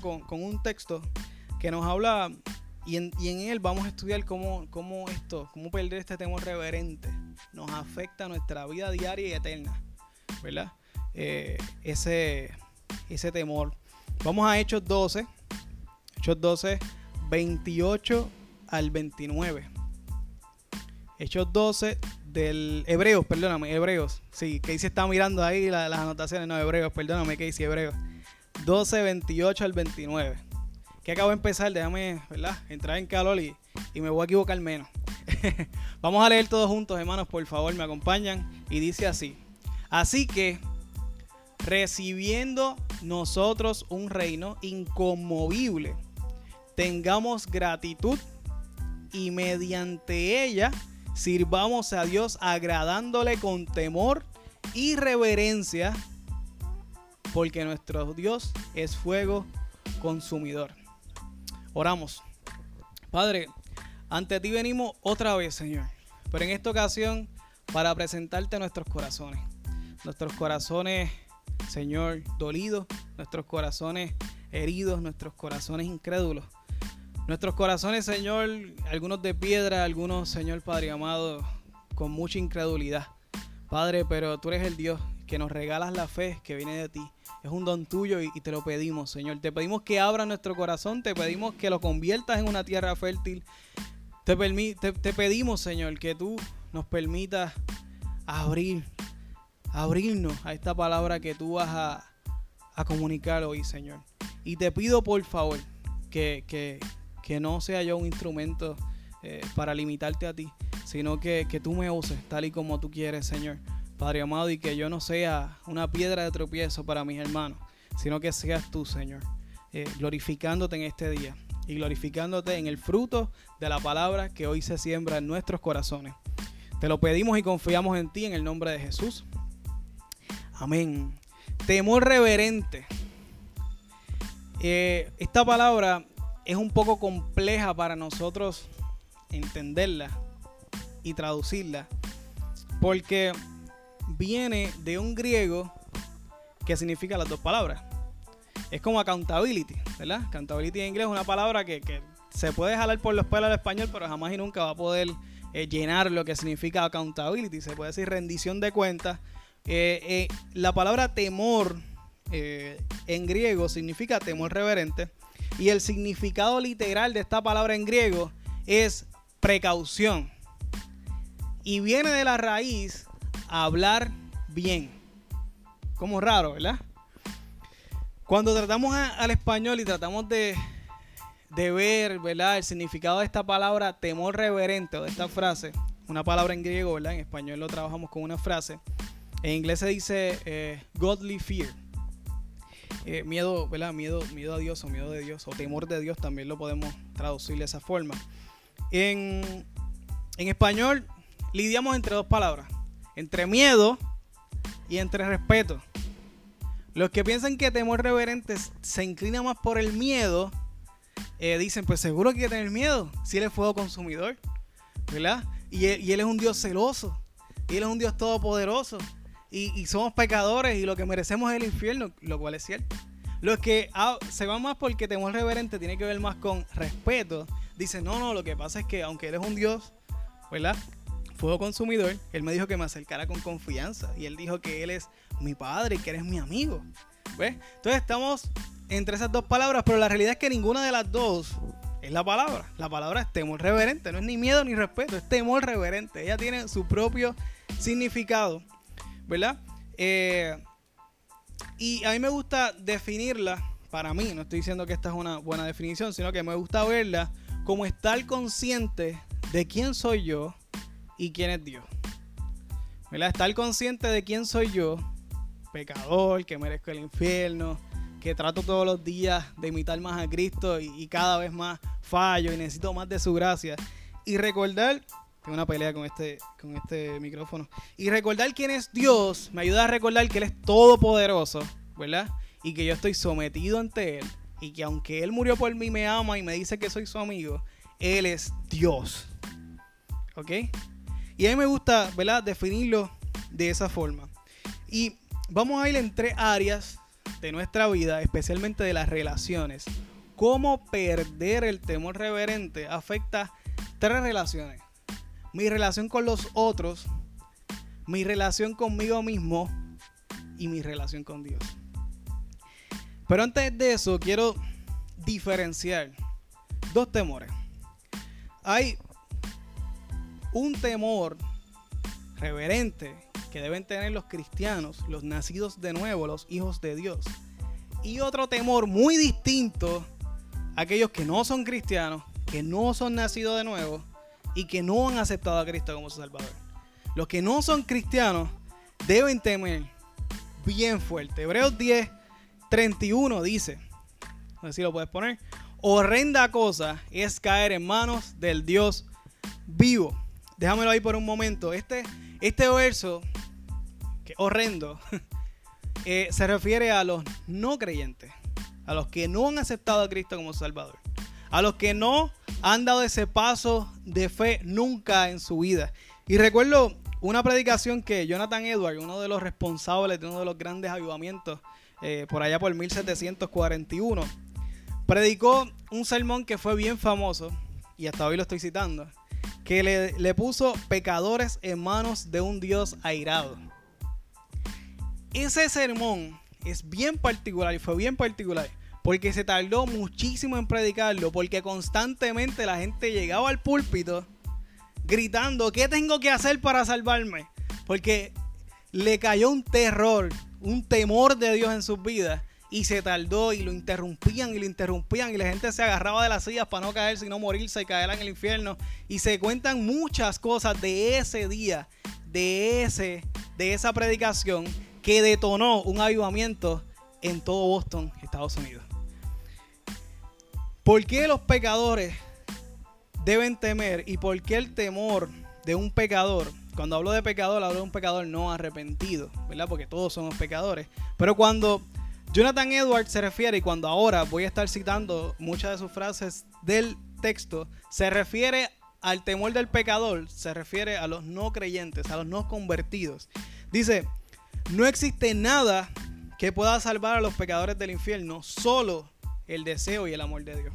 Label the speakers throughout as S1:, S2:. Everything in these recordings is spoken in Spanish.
S1: Con, un texto que nos habla y en, él vamos a estudiar cómo, esto, cómo perder este temor reverente nos afecta a nuestra vida diaria y eterna. Eh, ese, temor. Vamos a Hechos 12, Hechos 12, 28 al 29. Hechos 12 del Hebreos, perdóname, Hebreos. Sí, Casey está mirando ahí las anotaciones, no, Hebreos, perdóname, Casey, Hebreos. 12, 28 al 29. Que acabo de empezar, déjame, ¿verdad? Entrar en calor y, y me voy a equivocar menos. Vamos a leer todos juntos, hermanos, por favor, me acompañan. Y dice así. Así que, recibiendo nosotros un reino inconmovible, tengamos gratitud y mediante ella sirvamos a Dios agradándole con temor y reverencia, porque nuestro Dios es fuego consumidor. Oramos. Padre, ante ti venimos otra vez, Señor, pero en esta ocasión para presentarte nuestros corazones. Nuestros corazones, Señor, dolidos, nuestros corazones heridos, nuestros corazones incrédulos. Nuestros corazones, Señor, algunos de piedra, algunos, Señor Padre amado, con mucha incredulidad. Padre, pero tú eres el Dios que nos regalas la fe que viene de ti. Es un don tuyo y, te lo pedimos, Señor. Te pedimos que abra nuestro corazón, te pedimos que lo conviertas en una tierra fértil. Te, te, pedimos, Señor, que tú nos permitas abrir, abrirnos a esta palabra que tú vas a, a comunicar hoy, Señor. Y te pido, por favor, que, que, que no sea yo un instrumento eh, para limitarte a ti, sino que, tú me uses tal y como tú quieres, Señor. Padre amado, y que yo no sea una piedra de tropiezo para mis hermanos, sino que seas tú, Señor, eh, glorificándote en este día y glorificándote en el fruto de la palabra que hoy se siembra en nuestros corazones. Te lo pedimos y confiamos en ti en el nombre de Jesús. Amén. Temor reverente. Eh, esta palabra es un poco compleja para nosotros entenderla y traducirla, porque viene de un griego que significa las dos palabras. Es como accountability, ¿verdad? Accountability en inglés es una palabra que, se puede jalar por los pelos al español, pero jamás y nunca va a poder eh, llenar lo que significa accountability. Se puede decir rendición de cuentas. Eh, eh, la palabra temor en griego significa temor reverente y el significado literal de esta palabra en griego es precaución. Y viene de la raíz hablar bien. Como raro, ¿verdad? Cuando tratamos al español y tratamos de, ver, ¿verdad? El significado de esta palabra temor reverente o de esta frase, una palabra en griego, ¿verdad? En español lo trabajamos con una frase. En inglés se dice eh, godly fear eh, miedo, ¿verdad? Miedo, miedo a Dios o miedo de Dios o temor de Dios también lo podemos traducir de esa forma. En español lidiamos entre dos palabras, entre miedo y entre respeto. Los que piensan que temor reverente se inclina más por el miedo, eh, dicen, pues seguro que hay que tener miedo si él es fuego consumidor, ¿verdad? Y y él es un Dios celoso, y él es un Dios todopoderoso y, somos pecadores y lo que merecemos es el infierno, lo cual es cierto. Los que ah, se van más porque temor reverente tiene que ver más con respeto. Dicen, no, no, lo que pasa es que aunque Él es un Dios, ¿verdad? Fuego consumidor, Él me dijo que me acercara con confianza. Y Él dijo que Él es mi padre y que eres mi amigo. ¿Ves? Entonces estamos entre esas dos palabras, pero la realidad es que ninguna de las dos es la palabra. La palabra es temor reverente, no es ni miedo ni respeto, es temor reverente. Ella tiene su propio significado. ¿verdad? Eh, y a mí me gusta definirla, para mí, no estoy diciendo que esta es una buena definición, sino que me gusta verla como estar consciente de quién soy yo y quién es Dios. ¿Verdad? Estar consciente de quién soy yo, pecador, que merezco el infierno, que trato todos los días de imitar más a Cristo y, cada vez más fallo y necesito más de su gracia. Y recordar una pelea con este, con este micrófono. Y recordar quién es Dios me ayuda a recordar que Él es todopoderoso, ¿verdad? Y que yo estoy sometido ante Él. Y que aunque Él murió por mí, me ama y me dice que soy su amigo, Él es Dios. ¿Ok? Y a mí me gusta, ¿verdad? Definirlo de esa forma. Y vamos a ir en tres áreas de nuestra vida, especialmente de las relaciones, cómo perder el temor reverente afecta tres relaciones. Mi relación con los otros, mi relación conmigo mismo y mi relación con Dios. Pero antes de eso, quiero diferenciar dos temores. Hay un temor reverente que deben tener los cristianos, los nacidos de nuevo, los hijos de Dios. Y otro temor muy distinto a aquellos que no son cristianos, que no son nacidos de nuevo y que no han aceptado a Cristo como su Salvador. Los que no son cristianos deben temer bien fuerte. Hebreos 10, 31 dice, a ver si lo puedes poner, horrenda cosa es caer en manos del Dios vivo. Déjamelo ahí por un momento. Este, este verso, que horrendo, eh, se refiere a los no creyentes, a los que no han aceptado a Cristo como Salvador, a los que no han dado ese paso de fe nunca en su vida. Y recuerdo una predicación que Jonathan Edwards, uno de los responsables de uno de los grandes avivamientos eh, por allá por 1741, predicó un sermón que fue bien famoso, y hasta hoy lo estoy citando, que le, puso pecadores en manos de un Dios airado. Ese sermón es bien particular y fue bien particular porque se tardó muchísimo en predicarlo, porque constantemente la gente llegaba al púlpito gritando, ¿qué tengo que hacer para salvarme? Porque le cayó un terror, un temor de Dios en sus vidas y se tardó y lo interrumpían y lo interrumpían y la gente se agarraba de las sillas para no caer, sino morirse y caer en el infierno. Y se cuentan muchas cosas de ese día, de, ese, de esa predicación que detonó un avivamiento en todo Boston, Estados Unidos. ¿Por qué los pecadores deben temer y por qué el temor de un pecador cuando hablo de pecador, hablo de un pecador no arrepentido, ¿verdad? Porque todos somos pecadores. Pero cuando Jonathan Edwards se refiere, y cuando ahora voy a estar citando muchas de sus frases del texto, se refiere al temor del pecador, se refiere a los no creyentes, a los no convertidos. Dice, no existe nada que pueda salvar a los pecadores del infierno, solo el deseo y el amor de Dios.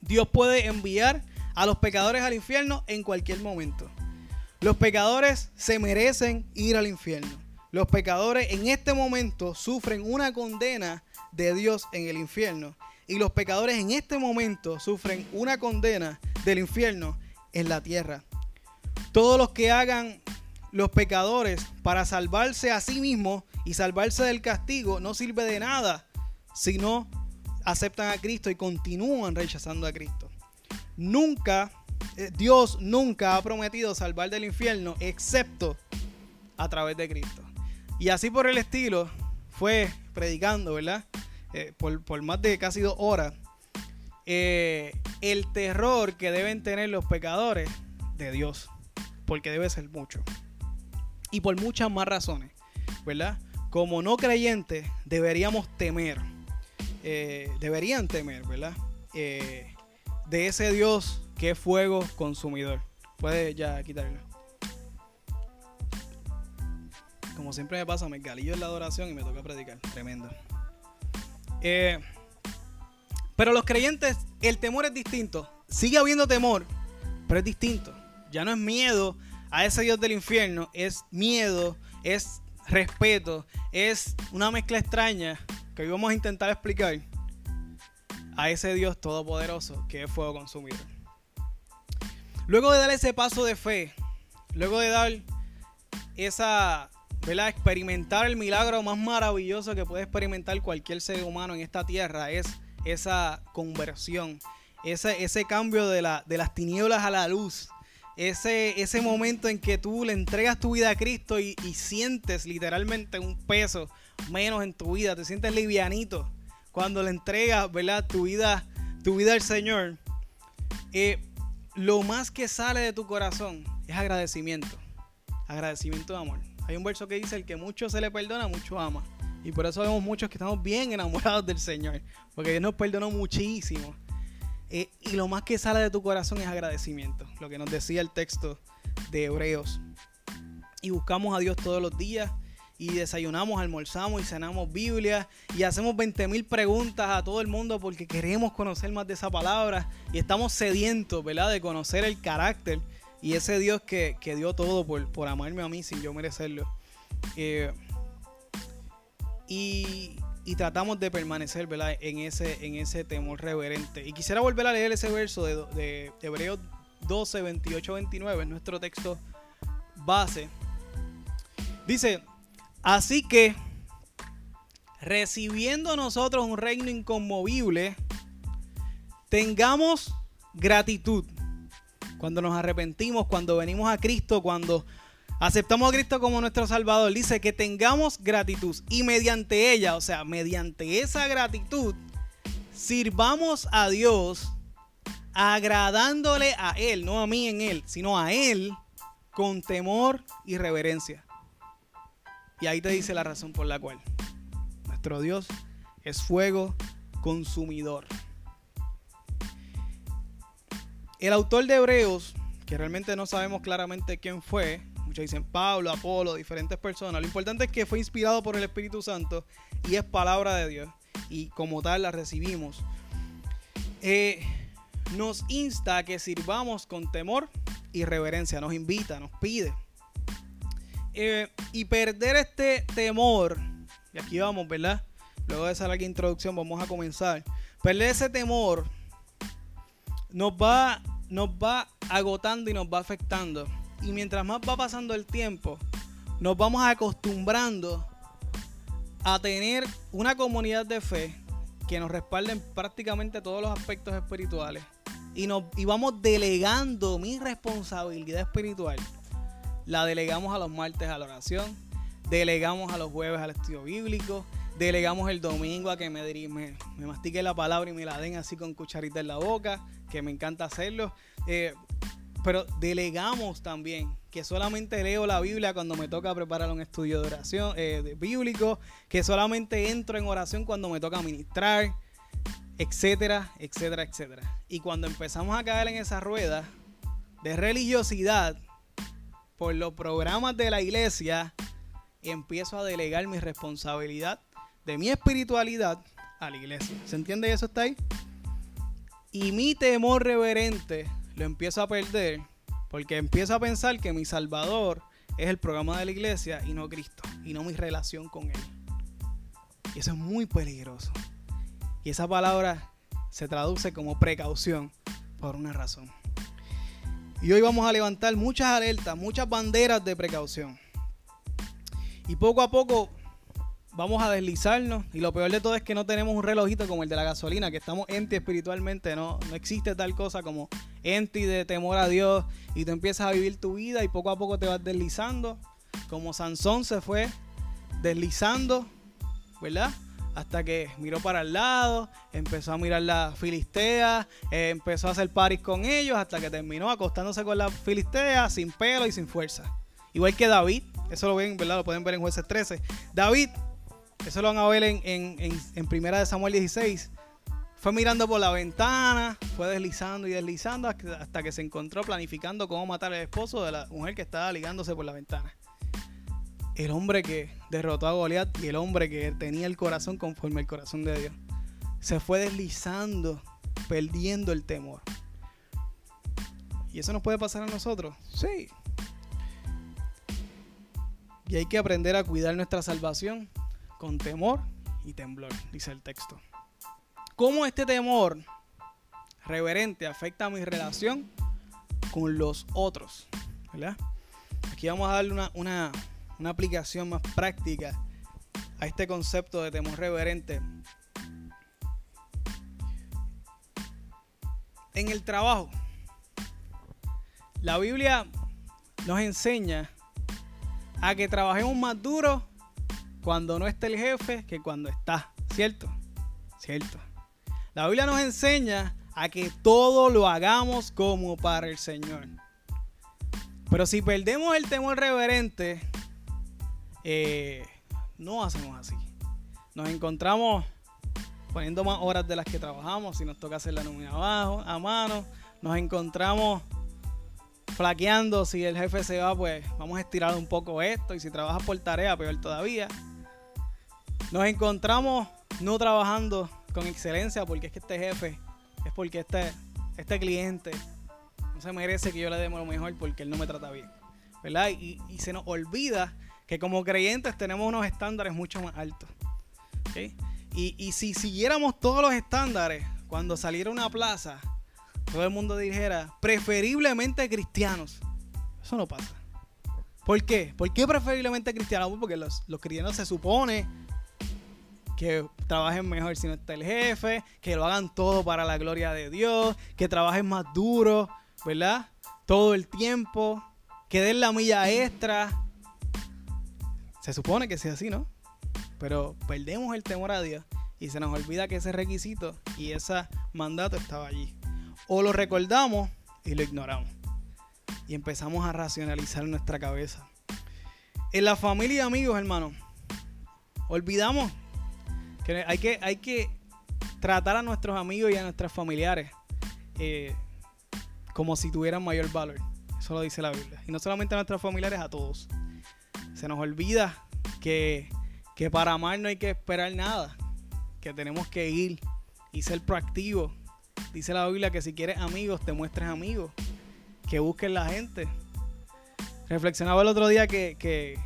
S1: Dios puede enviar a los pecadores al infierno en cualquier momento. Los pecadores se merecen ir al infierno. Los pecadores en este momento sufren una condena de Dios en el infierno. Y los pecadores en este momento sufren una condena del infierno en la tierra. Todos los que hagan los pecadores para salvarse a sí mismos y salvarse del castigo no sirve de nada si no aceptan a Cristo y continúan rechazando a Cristo. Nunca eh, Dios nunca ha prometido salvar del infierno excepto a través de Cristo. Y así por el estilo fue predicando, ¿verdad? Eh, por, más de casi dos horas. Eh, el terror que deben tener los pecadores de Dios. Porque debe ser mucho. Y por muchas más razones, ¿verdad? Como no creyentes deberíamos temer. deberían temer, ¿verdad? de ese Dios que fuego consumidor. Puede ya quitarlo. Como siempre me pasa, me galillo en la adoración y me toca predicar. Tremendo. Eh, pero los creyentes, el temor es distinto. Sigue habiendo temor, pero es distinto. Ya no es miedo a ese Dios del infierno, es miedo, es respeto, es una mezcla extraña que hoy vamos a intentar explicar a ese Dios todopoderoso que es fuego consumidor. Luego de dar ese paso de fe, luego de dar esa, ¿verdad? Experimentar el milagro más maravilloso que puede experimentar cualquier ser humano en esta tierra es esa conversión, ese, ese cambio de, la, de las tinieblas a la luz, ese, ese momento en que tú le entregas tu vida a Cristo y, sientes literalmente un peso menos en tu vida, te sientes livianito cuando le entregas, ¿verdad? Tu vida, tu vida al Señor. Eh, lo más que sale de tu corazón es agradecimiento. Agradecimiento de amor. Hay un verso que dice, el que mucho se le perdona, mucho ama. Y por eso vemos muchos que estamos bien enamorados del Señor. Porque Dios nos perdonó muchísimo. Eh, y lo más que sale de tu corazón es agradecimiento. Lo que nos decía el texto de Hebreos. Y buscamos a Dios todos los días. y desayunamos, almorzamos y cenamos Biblia y hacemos 20.000 preguntas a todo el mundo porque queremos conocer más de esa palabra y estamos sedientos, ¿verdad? De conocer el carácter y ese Dios que, dio todo por, por, amarme a mí sin yo merecerlo. Eh, y, tratamos de permanecer, ¿verdad? En ese, en ese temor reverente. Y quisiera volver a leer ese verso de, de Hebreos 12, 28, 29, nuestro texto base. Dice, Así que, recibiendo nosotros un reino inconmovible, tengamos gratitud. Cuando nos arrepentimos, cuando venimos a Cristo, cuando aceptamos a Cristo como nuestro Salvador, dice que tengamos gratitud. Y mediante ella, o sea, mediante esa gratitud, sirvamos a Dios agradándole a Él, no a mí en Él, sino a Él con temor y reverencia. Y ahí te dice la razón por la cual. Nuestro Dios es fuego consumidor. El autor de Hebreos, que realmente no sabemos claramente quién fue, muchos dicen Pablo, Apolo, diferentes personas, lo importante es que fue inspirado por el Espíritu Santo y es palabra de Dios y como tal la recibimos. Eh, nos insta a que sirvamos con temor y reverencia, nos invita, nos pide. Eh, y perder este temor, y aquí vamos, ¿verdad? Luego de esa larga introducción vamos a comenzar. Perder ese temor nos va, nos va agotando y nos va afectando. Y mientras más va pasando el tiempo, nos vamos acostumbrando a tener una comunidad de fe que nos respalde en prácticamente todos los aspectos espirituales. Y, nos, y vamos delegando mi responsabilidad espiritual la delegamos a los martes a la oración, delegamos a los jueves al estudio bíblico, delegamos el domingo a que me, me, me mastique la palabra y me la den así con cucharita en la boca, que me encanta hacerlo. Eh, pero delegamos también que solamente leo la Biblia cuando me toca preparar un estudio de oración eh, bíblico, que solamente entro en oración cuando me toca ministrar, etcétera, etcétera, etcétera. Y cuando empezamos a caer en esa rueda de religiosidad, por los programas de la iglesia, empiezo a delegar mi responsabilidad de mi espiritualidad a la iglesia. ¿Se entiende eso está ahí? Y mi temor reverente lo empiezo a perder porque empiezo a pensar que mi Salvador es el programa de la iglesia y no Cristo, y no mi relación con Él. Y eso es muy peligroso. Y esa palabra se traduce como precaución por una razón. Y hoy vamos a levantar muchas alertas, muchas banderas de precaución. Y poco a poco vamos a deslizarnos. Y lo peor de todo es que no tenemos un relojito como el de la gasolina, que estamos enti espiritualmente. No, no existe tal cosa como enti de temor a Dios. Y tú empiezas a vivir tu vida y poco a poco te vas deslizando. Como Sansón se fue deslizando, ¿verdad? hasta que miró para el lado, empezó a mirar la filistea, eh, empezó a hacer paris con ellos, hasta que terminó acostándose con la filistea sin pelo y sin fuerza. Igual que David, eso lo ven, ¿verdad? Lo pueden ver en jueces 13. David, eso lo van a ver en, en Primera de Samuel 16. Fue mirando por la ventana, fue deslizando y deslizando hasta que se encontró planificando cómo matar al esposo de la mujer que estaba ligándose por la ventana el hombre que derrotó a Goliat y el hombre que tenía el corazón conforme al corazón de Dios. Se fue deslizando, perdiendo el temor. ¿Y eso nos puede pasar a nosotros? Sí. Y hay que aprender a cuidar nuestra salvación con temor y temblor, dice el texto. ¿Cómo este temor reverente afecta a mi relación con los otros? Aquí vamos a darle una, una, una aplicación más práctica a este concepto de temor reverente. En el trabajo, la Biblia nos enseña a que trabajemos más duro cuando no está el jefe que cuando está, ¿cierto? Cierto. La Biblia nos enseña a que todo lo hagamos como para el Señor. Pero si perdemos el temor reverente, eh, no hacemos así. Nos encontramos poniendo más horas de las que trabajamos, si nos toca hacer la nómina abajo, a mano, nos encontramos flaqueando. Si el jefe se va, pues vamos a estirar un poco esto. Y si trabajas por tarea, peor todavía. Nos encontramos no trabajando con excelencia porque es que este jefe, es porque este, este cliente no se merece que yo le dé lo mejor porque él no me trata bien. ¿Verdad? Y, se nos olvida que como creyentes tenemos unos estándares mucho más altos. Y, y si siguiéramos todos los estándares, cuando saliera una plaza, todo el mundo dijera, preferiblemente cristianos. Eso no pasa. ¿Por qué? ¿Por qué preferiblemente cristianos? Porque los, los cristianos se supone que trabajen mejor si no está el jefe, que lo hagan todo para la gloria de Dios, que trabajen más duro, ¿verdad? Todo el tiempo, que den la milla extra. Se supone que sea así, ¿no? Pero perdemos el temor a Dios y se nos olvida que ese requisito y ese mandato estaba allí. O lo recordamos y lo ignoramos. Y empezamos a racionalizar nuestra cabeza. En la familia y amigos, hermano, olvidamos hay que, hay que tratar a nuestros amigos y a nuestros familiares eh, como si tuvieran mayor valor. Eso lo dice la Biblia. Y no solamente a nuestros familiares, a todos. Se nos olvida que, que para amar no hay que esperar nada que tenemos que ir y ser proactivos. Dice la Biblia que si quieres amigos, te muestres amigos, que busques la gente. Reflexionaba el otro día que,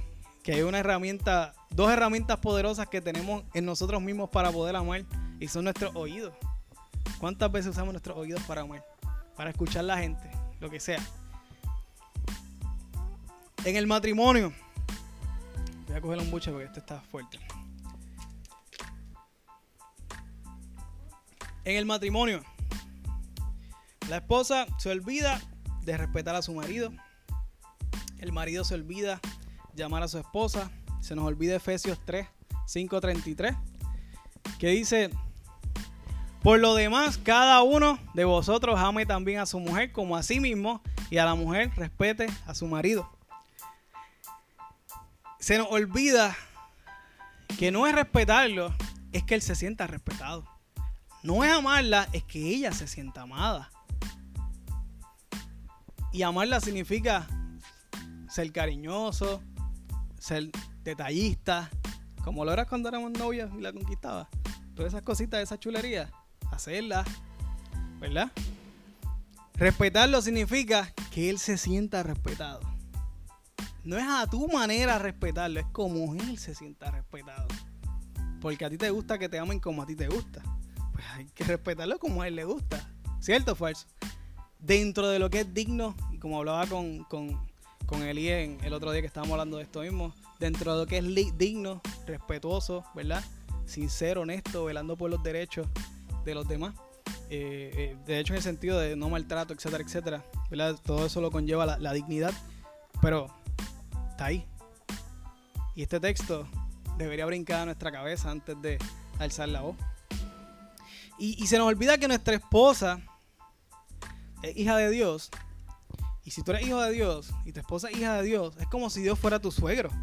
S1: hay una herramienta, dos herramientas poderosas que tenemos en nosotros mismos para poder amar y son nuestros oídos. ¿Cuántas veces usamos nuestros oídos para amar? Para escuchar la gente, lo que sea. En el matrimonio, voy a coger un buche porque este está fuerte. En el matrimonio, la esposa se olvida de respetar a su marido. El marido se olvida llamar a su esposa. Se nos olvida Efesios 3, 5, 33, que dice, por lo demás, cada uno de vosotros ame también a su mujer como a sí mismo y a la mujer respete a su marido. Se nos olvida que no es respetarlo, es que él se sienta respetado no es amarla, es que ella se sienta amada. Y amarla significa ser cariñoso, ser detallista, como lo eras cuando éramos novios y la conquistaba. Todas esas cositas, esa chulería, hacerlas, ¿verdad? Respetarlo significa que él se sienta respetado. No es a tu manera respetarlo, es como él se sienta respetado. Porque a ti te gusta que te amen como a ti te gusta hay que respetarlo como a él le gusta. ¿Cierto o falso? Dentro de lo que es digno, y como hablaba con, con, con Eli en el otro día que estábamos hablando de esto mismo, dentro de lo que es digno, respetuoso, ¿verdad? Sincero, honesto, velando por los derechos de los demás. Eh, eh, de hecho, en el sentido de no maltrato, etcétera, etcétera. ¿verdad? Todo eso lo conlleva la, la dignidad. Pero está ahí. Y este texto debería brincar a nuestra cabeza antes de alzar la voz. Y, se nos olvida que nuestra esposa es hija de Dios. Y si tú eres hijo de Dios y tu esposa es hija de Dios, es como si Dios fuera tu suegro.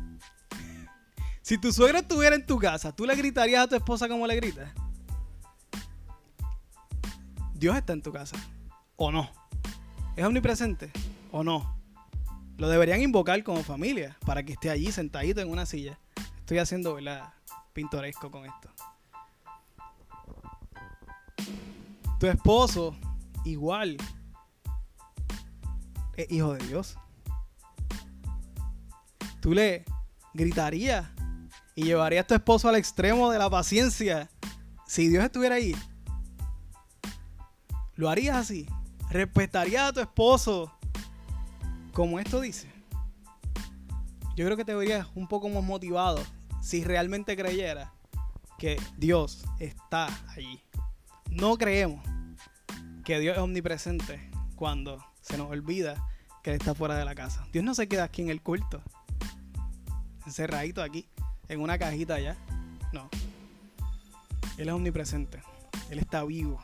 S1: Si tu suegro estuviera en tu casa, ¿tú le gritarías a tu esposa como le gritas? Dios está en tu casa. ¿O no? ¿Es omnipresente? ¿O no? Lo deberían invocar como familia para que esté allí sentadito en una silla. Estoy haciendo, ¿verdad? Pintoresco con esto. Tu esposo, igual, hijo de Dios. Tú le gritarías y llevarías a tu esposo al extremo de la paciencia si Dios estuviera ahí. ¿Lo harías así? ¿Respetarías a tu esposo como esto dice? Yo creo que te verías un poco más motivado si realmente creyeras que Dios está allí. No creemos que Dios es omnipresente cuando se nos olvida que Él está fuera de la casa. Dios no se queda aquí en el culto, encerradito aquí, en una cajita allá. No. Él es omnipresente. Él está vivo.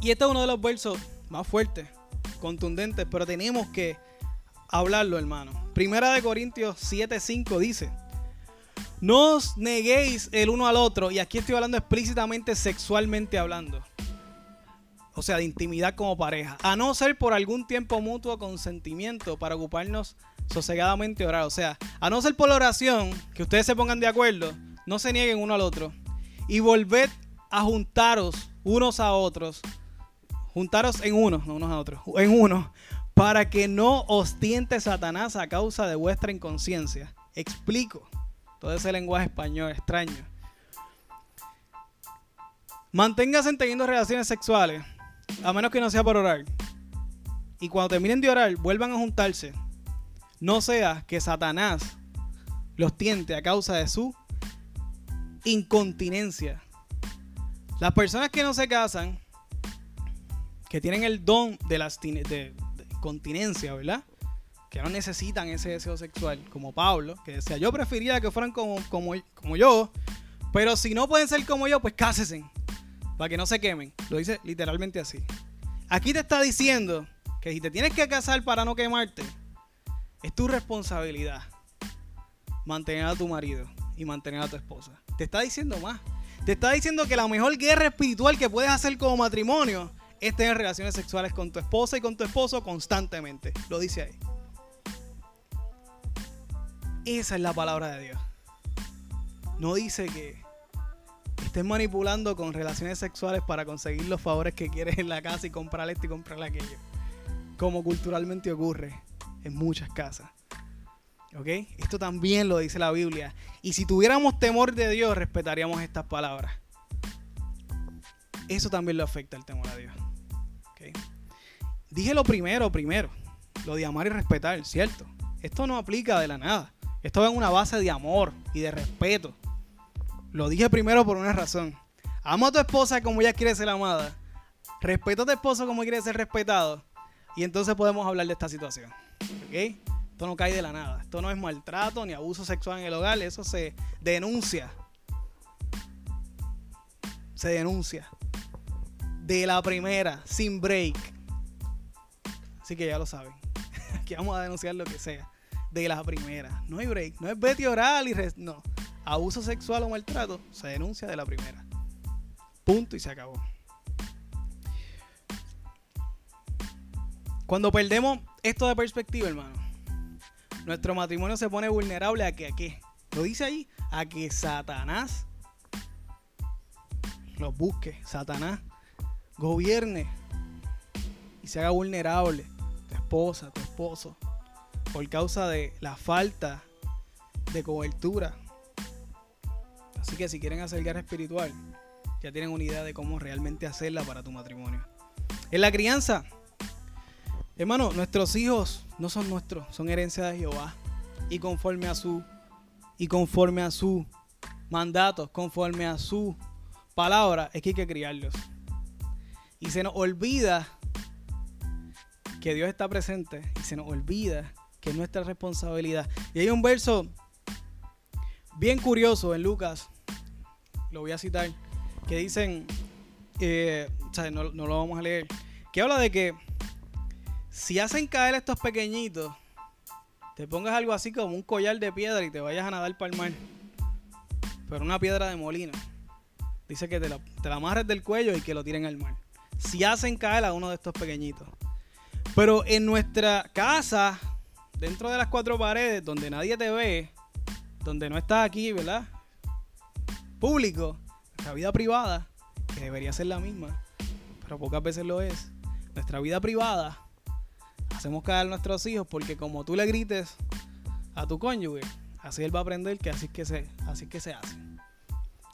S1: Y este es uno de los versos más fuertes, contundentes, pero tenemos que hablarlo, hermano. Primera de Corintios 7:5 dice: no os neguéis el uno al otro. Y aquí estoy hablando explícitamente sexualmente hablando. O sea, de intimidad como pareja, a no ser por algún tiempo mutuo consentimiento para ocuparnos sosegadamente orar. O sea, a no ser por la oración, que ustedes se pongan de acuerdo, no se nieguen uno al otro. Y volved a juntaros unos a otros. Juntaros en uno, no unos a otros, en uno, para que no os tiente Satanás a causa de vuestra inconsciencia. Explico todo ese lenguaje español extraño. Manténgase teniendo relaciones sexuales, a menos que no sea por orar. Y cuando terminen de orar, vuelvan a juntarse no sea que Satanás los tiente a causa de su incontinencia. Las personas que no se casan, que tienen el don de la de, ¿verdad? Que no necesitan ese deseo sexual, como Pablo, que decía, yo preferiría que fueran como, como, como yo, pero si no pueden ser como yo, pues cásense, para que no se quemen. Lo dice literalmente así. Aquí te está diciendo que si te tienes que casar para no quemarte, es tu responsabilidad mantener a tu marido y mantener a tu esposa. Te está diciendo más. Te está diciendo que la mejor guerra espiritual que puedes hacer como matrimonio es tener relaciones sexuales con tu esposa y con tu esposo constantemente. Lo dice ahí. Esa es la palabra de Dios. No dice que estés manipulando con relaciones sexuales para conseguir los favores que quieres en la casa y comprar esto y comprar aquello. Como culturalmente ocurre en muchas casas. ¿Ok? Esto también lo dice la Biblia. Y si tuviéramos temor de Dios, respetaríamos estas palabras. Eso también lo afecta el temor a Dios. Dije lo primero, primero. Lo de amar y respetar, ¿cierto? Esto no aplica de la nada. Esto va en una base de amor y de respeto. Lo dije primero por una razón. Ama a tu esposa como ella quiere ser amada. Respeta a tu esposo como quiere ser respetado. Y entonces podemos hablar de esta situación. Esto no cae de la nada. Esto no es maltrato ni abuso sexual en el hogar. Eso se denuncia. Se denuncia. De la primera, sin break. Así que ya lo saben. Aquí vamos a denunciar lo que sea. De la primera. No hay break. No es Betty oral y... no. Abuso sexual o maltrato se denuncia de la primera. Punto y se acabó. Cuando perdemos esto de perspectiva, hermano, nuestro matrimonio se pone vulnerable a que, a qué? Lo dice ahí, a que Satanás los busque, Satanás gobierne y se haga vulnerable tu esposa, tu esposo, por causa de la falta de cobertura. Así que si quieren hacer guerra espiritual, ya tienen una idea de cómo realmente hacerla para tu matrimonio. En la crianza, Hermano, nuestros hijos no son nuestros, son herencia de Jehová. Y conforme a su y conforme a su mandato, conforme a su palabra, es que hay que criarlos. Y se nos olvida que Dios está presente y se nos olvida que es nuestra responsabilidad. Y hay un verso bien curioso en Lucas, lo voy a citar, que dicen, eh, o sea, no, no lo vamos a leer, que habla de que si hacen caer estos pequeñitos, te pongas algo así como un collar de piedra y te vayas a nadar para el mar. Pero una piedra de molino. Dice que te la, te amarres del cuello y que lo tiren al mar. Si hacen caer a uno de estos pequeñitos. Pero en nuestra casa, dentro de las cuatro paredes, donde nadie te ve, donde no estás aquí, ¿verdad? Público, nuestra vida privada, que debería ser la misma, pero pocas veces lo es. Nuestra vida privada hacemos caer a nuestros hijos porque como tú le grites a tu cónyuge, así él va a aprender que así es que se, así que se hace.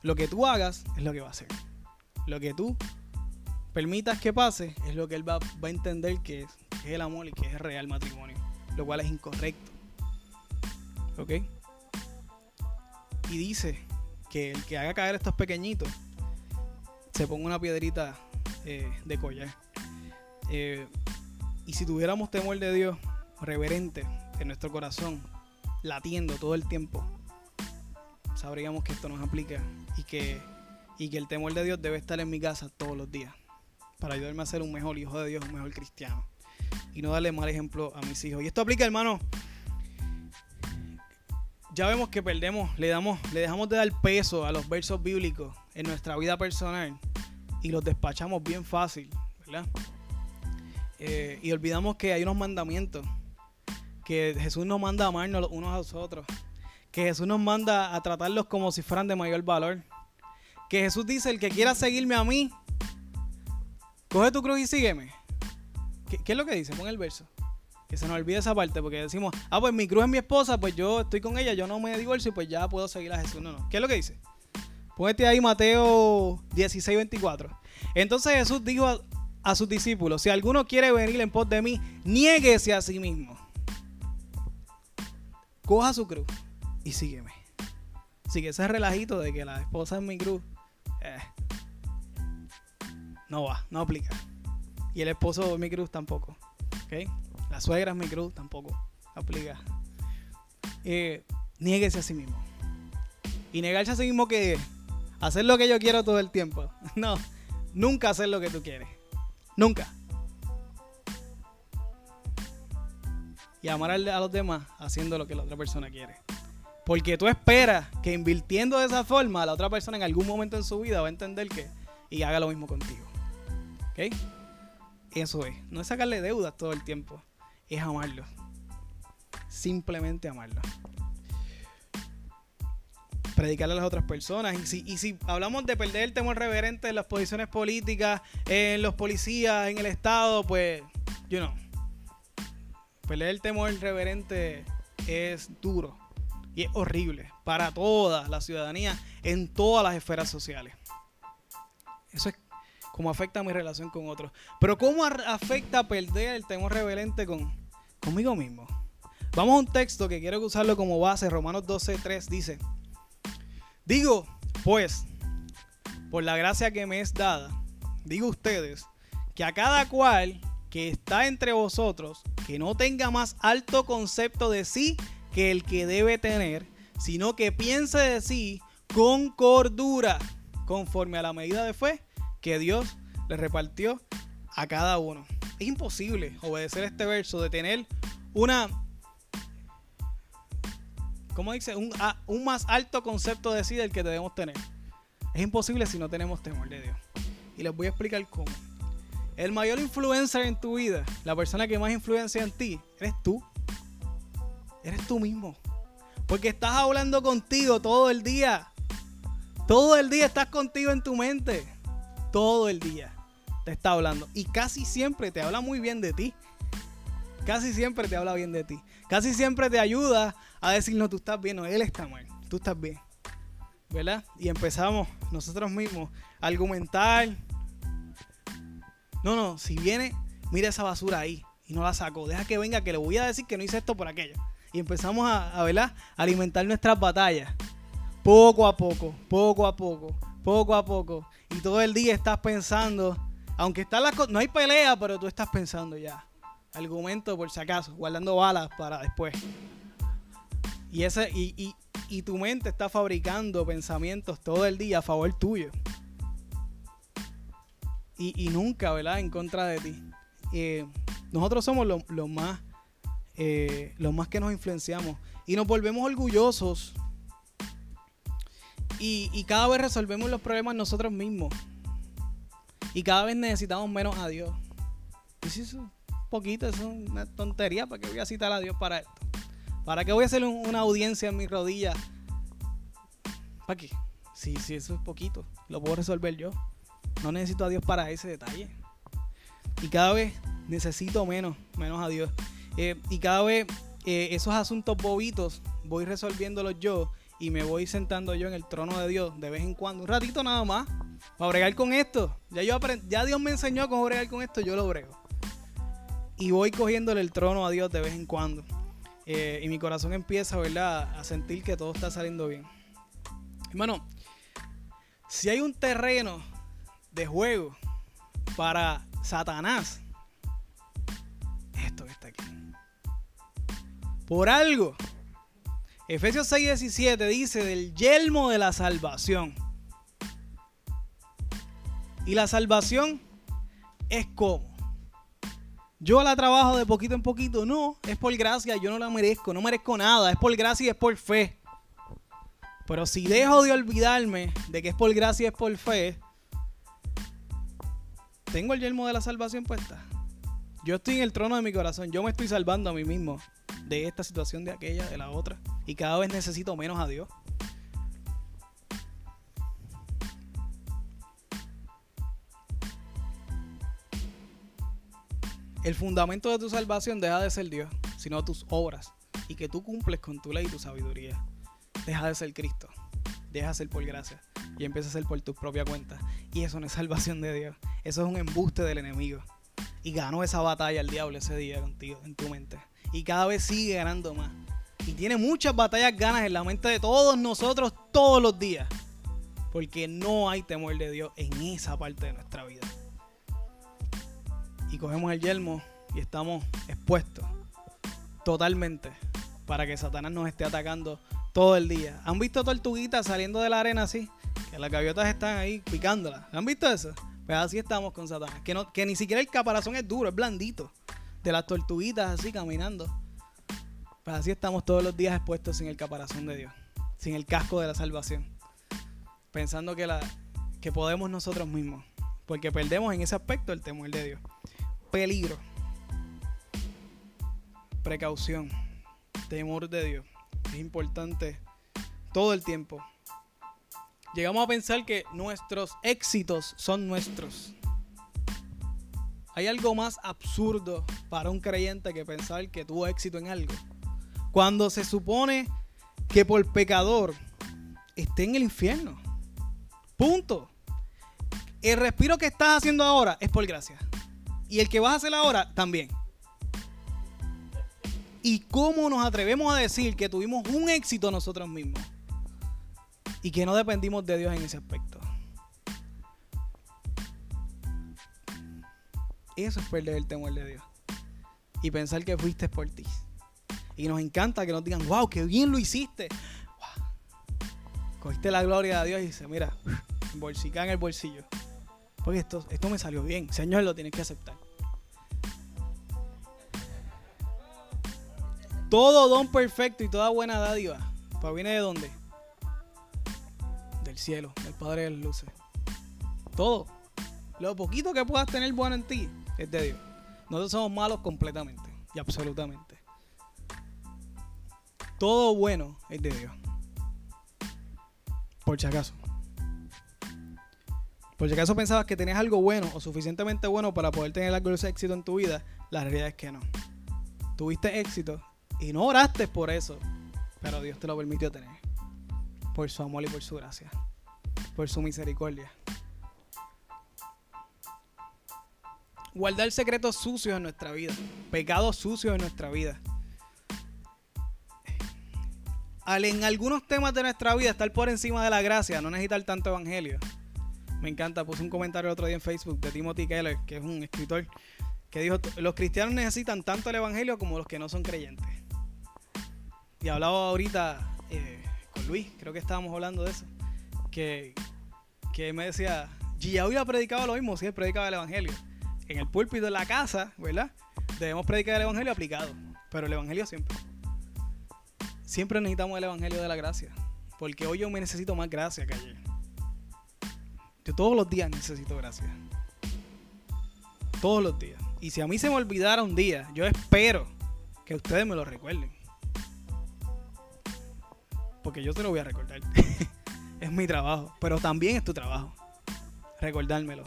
S1: Lo que tú hagas es lo que va a hacer. Lo que tú permitas que pase es lo que él va, a entender que es, que es el amor y que es el real matrimonio. Lo cual es incorrecto. ¿Ok? Y dice que el que haga caer estos pequeñitos se ponga una piedrita eh, de collar. Eh, y si tuviéramos temor de Dios reverente en nuestro corazón, latiendo todo el tiempo, sabríamos que esto nos aplica y que, y que el temor de Dios debe estar en mi casa todos los días para ayudarme a ser un mejor hijo de Dios, un mejor cristiano y no darle mal ejemplo a mis hijos. Y esto aplica, hermano. Ya vemos que perdemos, le damos, le dejamos de dar peso a los versos bíblicos en nuestra vida personal y los despachamos bien fácil ¿verdad? Eh, y olvidamos que hay unos mandamientos, que Jesús nos manda a amarnos los unos a los otros, que Jesús nos manda a tratarlos como si fueran de mayor valor, que Jesús dice, el que quiera seguirme a mí, coge tu cruz y sígueme. ¿Qué, qué es lo que dice? Pon el verso. Que se nos olvide esa parte, porque decimos, ah, pues mi cruz es mi esposa, pues yo estoy con ella, yo no me divorcio, pues ya puedo seguir a Jesús. No, no. ¿Qué es lo que dice? Póngate ahí Mateo 16, 24. Entonces Jesús dijo a, a sus discípulos, si alguno quiere venir en pos de mí, niéguese a sí mismo. Coja su cruz y sígueme. Así que ese relajito de que la esposa es mi cruz, eh, no va, no aplica. Y el esposo es mi cruz tampoco. ¿ok? La suegra es mi cruz tampoco aplica. Eh, niéguese a sí mismo. Y negarse a sí mismo que hacer lo que yo quiero todo el tiempo. No, nunca hacer lo que tú quieres. Nunca. Y amar a los demás haciendo lo que la otra persona quiere. Porque tú esperas que invirtiendo de esa forma, la otra persona en algún momento en su vida va a entender que y haga lo mismo contigo. ¿Ok? Eso es. No es sacarle deudas todo el tiempo. Es amarlo. Simplemente amarlo. Predicarle a las otras personas. Y si, y si hablamos de perder el temor reverente en las posiciones políticas, en los policías, en el Estado, pues, you know. Perder el temor reverente es duro y es horrible para toda la ciudadanía en todas las esferas sociales. Eso es como afecta mi relación con otros. Pero ¿cómo afecta perder el temor reverente con, conmigo mismo? Vamos a un texto que quiero usarlo como base. Romanos 12.3 dice, digo, pues, por la gracia que me es dada, digo ustedes, que a cada cual que está entre vosotros, que no tenga más alto concepto de sí que el que debe tener, sino que piense de sí con cordura, conforme a la medida de fe que Dios le repartió a cada uno. Es imposible obedecer este verso de tener una, ¿cómo dice? Un, un más alto concepto de sí del que debemos tener. Es imposible si no tenemos temor de Dios. Y les voy a explicar cómo. El mayor influencer en tu vida, la persona que más influencia en ti, eres tú. Eres tú mismo. Porque estás hablando contigo todo el día. Todo el día estás contigo en tu mente. Todo el día te está hablando. Y casi siempre te habla muy bien de ti. Casi siempre te habla bien de ti. Casi siempre te ayuda a decir, no, tú estás bien, no, él está mal. Tú estás bien. ¿Verdad? Y empezamos nosotros mismos a argumentar, no, no, si viene, mira esa basura ahí y no la saco. Deja que venga, que le voy a decir que no hice esto por aquello. Y empezamos a, a, alimentar nuestras batallas. Poco a poco, poco a poco, poco a poco. Y todo el día estás pensando, aunque está la no hay pelea, pero tú estás pensando ya. Argumento por si acaso, guardando balas para después. Y, ese, y, y, y tu mente está fabricando pensamientos todo el día a favor tuyo y, nunca, ¿verdad? En contra de ti. Eh, nosotros somos los lo más, eh, los más que nos influenciamos y nos volvemos orgullosos y, cada vez resolvemos los problemas nosotros mismos y cada vez necesitamos menos a Dios. Si es poquito, es una tontería, ¿para qué voy a citar a Dios para esto? ¿Para qué voy a hacer una audiencia en mis rodillas? ¿Para qué? Sí, sí, eso es poquito, lo puedo resolver yo. No necesito a Dios para ese detalle. Y cada vez necesito menos, menos a Dios. Eh, y cada vez eh, esos asuntos bobitos voy resolviéndolos yo y me voy sentando yo en el trono de Dios de vez en cuando, un ratito nada más, para bregar con esto. Ya, yo ya Dios me enseñó a cómo bregar con esto, yo lo brego. Y voy cogiéndole el trono a Dios de vez en cuando. Eh, y mi corazón empieza, ¿verdad?, a sentir que todo está saliendo bien. Hermano, si hay un terreno de juego para Satanás. Esto que está aquí. Por algo. Efesios 6:17 dice del yelmo de la salvación. Y la salvación es como. Yo la trabajo de poquito en poquito. No, es por gracia. Yo no la merezco. No merezco nada. Es por gracia y es por fe. Pero si dejo de olvidarme de que es por gracia y es por fe, tengo el yelmo de la salvación puesta. Yo estoy en el trono de mi corazón. Yo me estoy salvando a mí mismo de esta situación, de aquella, de la otra. Y cada vez necesito menos a Dios. El fundamento de tu salvación deja de ser Dios, sino tus obras. Y que tú cumples con tu ley y tu sabiduría. Deja de ser Cristo. Deja de ser por gracia. Y empieza a ser por tu propia cuenta. Y eso no es salvación de Dios. Eso es un embuste del enemigo. Y ganó esa batalla el diablo ese día contigo, en tu mente. Y cada vez sigue ganando más. Y tiene muchas batallas ganas en la mente de todos nosotros todos los días. Porque no hay temor de Dios en esa parte de nuestra vida y cogemos el yelmo y estamos expuestos totalmente para que Satanás nos esté atacando todo el día. ¿Han visto tortuguitas saliendo de la arena así? Que las gaviotas están ahí picándolas. ¿Han visto eso? Pues así estamos con Satanás. Que, no, que ni siquiera el caparazón es duro, es blandito. De las tortuguitas así caminando. Pues así estamos todos los días expuestos sin el caparazón de Dios. Sin el casco de la salvación. Pensando que, la, que podemos nosotros mismos. Porque perdemos en ese aspecto el temor de Dios peligro, precaución, temor de Dios. Es importante todo el tiempo. Llegamos a pensar que nuestros éxitos son nuestros. Hay algo más absurdo para un creyente que pensar que tuvo éxito en algo. Cuando se supone que por pecador esté en el infierno. Punto. El respiro que estás haciendo ahora es por gracia. Y el que vas a hacer ahora también. ¿Y cómo nos atrevemos a decir que tuvimos un éxito nosotros mismos? Y que no dependimos de Dios en ese aspecto. Eso es perder el temor de Dios. Y pensar que fuiste por ti. Y nos encanta que nos digan, wow, qué bien lo hiciste. Cogiste la gloria de Dios y dice, mira, bolsica en el bolsillo. Porque esto, esto me salió bien. Señor, lo tienes que aceptar. Todo don perfecto y toda buena dádiva. ¿Proviene de dónde? Del cielo, del Padre de las luces. Todo. Lo poquito que puedas tener bueno en ti es de Dios. Nosotros somos malos completamente y absolutamente. Todo bueno es de Dios. Por si acaso. Por si acaso pensabas que tenías algo bueno o suficientemente bueno para poder tener algo de éxito en tu vida, la realidad es que no. Tuviste éxito y no oraste por eso, pero Dios te lo permitió tener. Por su amor y por su gracia. Por su misericordia. Guardar secretos sucios en nuestra vida. Pecados sucios en nuestra vida. Al en algunos temas de nuestra vida estar por encima de la gracia, no necesitar tanto evangelio me encanta, puse un comentario el otro día en Facebook de Timothy Keller, que es un escritor, que dijo, los cristianos necesitan tanto el Evangelio como los que no son creyentes. Y hablaba ahorita eh, con Luis, creo que estábamos hablando de eso, que, que me decía, ya hubiera predicado lo mismo si él predicaba el Evangelio. En el púlpito de la casa, ¿verdad? Debemos predicar el Evangelio aplicado, pero el Evangelio siempre. Siempre necesitamos el Evangelio de la gracia, porque hoy yo me necesito más gracia que ayer. Yo todos los días necesito gracia. Todos los días. Y si a mí se me olvidara un día, yo espero que ustedes me lo recuerden. Porque yo te lo voy a recordar. es mi trabajo. Pero también es tu trabajo. Recordármelo.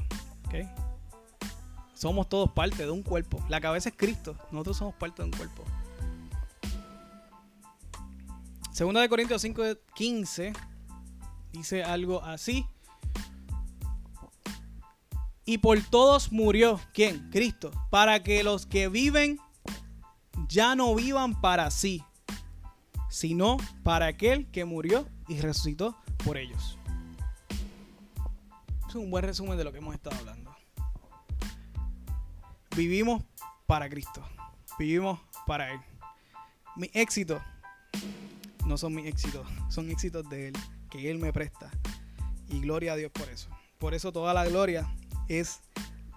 S1: Somos todos parte de un cuerpo. La cabeza es Cristo. Nosotros somos parte de un cuerpo. Segunda de Corintios 5, 15 dice algo así. Y por todos murió, ¿quién? Cristo. Para que los que viven ya no vivan para sí, sino para aquel que murió y resucitó por ellos. Es un buen resumen de lo que hemos estado hablando. Vivimos para Cristo. Vivimos para Él. Mi éxito no son mis éxitos, son éxitos de Él, que Él me presta. Y gloria a Dios por eso. Por eso toda la gloria es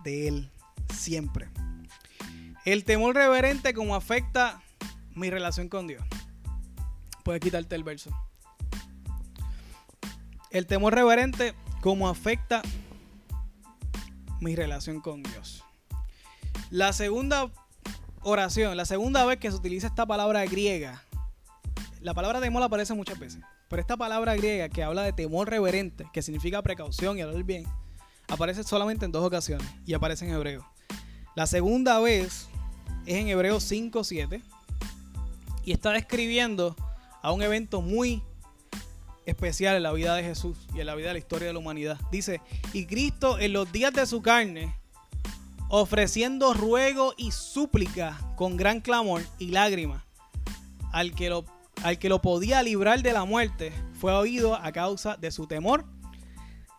S1: de Él siempre. El temor reverente como afecta mi relación con Dios. Puedes quitarte el verso. El temor reverente como afecta mi relación con Dios. La segunda oración, la segunda vez que se utiliza esta palabra griega, la palabra temor aparece muchas veces, pero esta palabra griega que habla de temor reverente, que significa precaución y hablar bien, aparece solamente en dos ocasiones y aparece en hebreo. La segunda vez es en Hebreo 5.7 y está describiendo a un evento muy especial en la vida de Jesús y en la vida de la historia de la humanidad. Dice, y Cristo en los días de su carne, ofreciendo ruego y súplica con gran clamor y lágrima, al que lo, al que lo podía librar de la muerte, fue oído a causa de su temor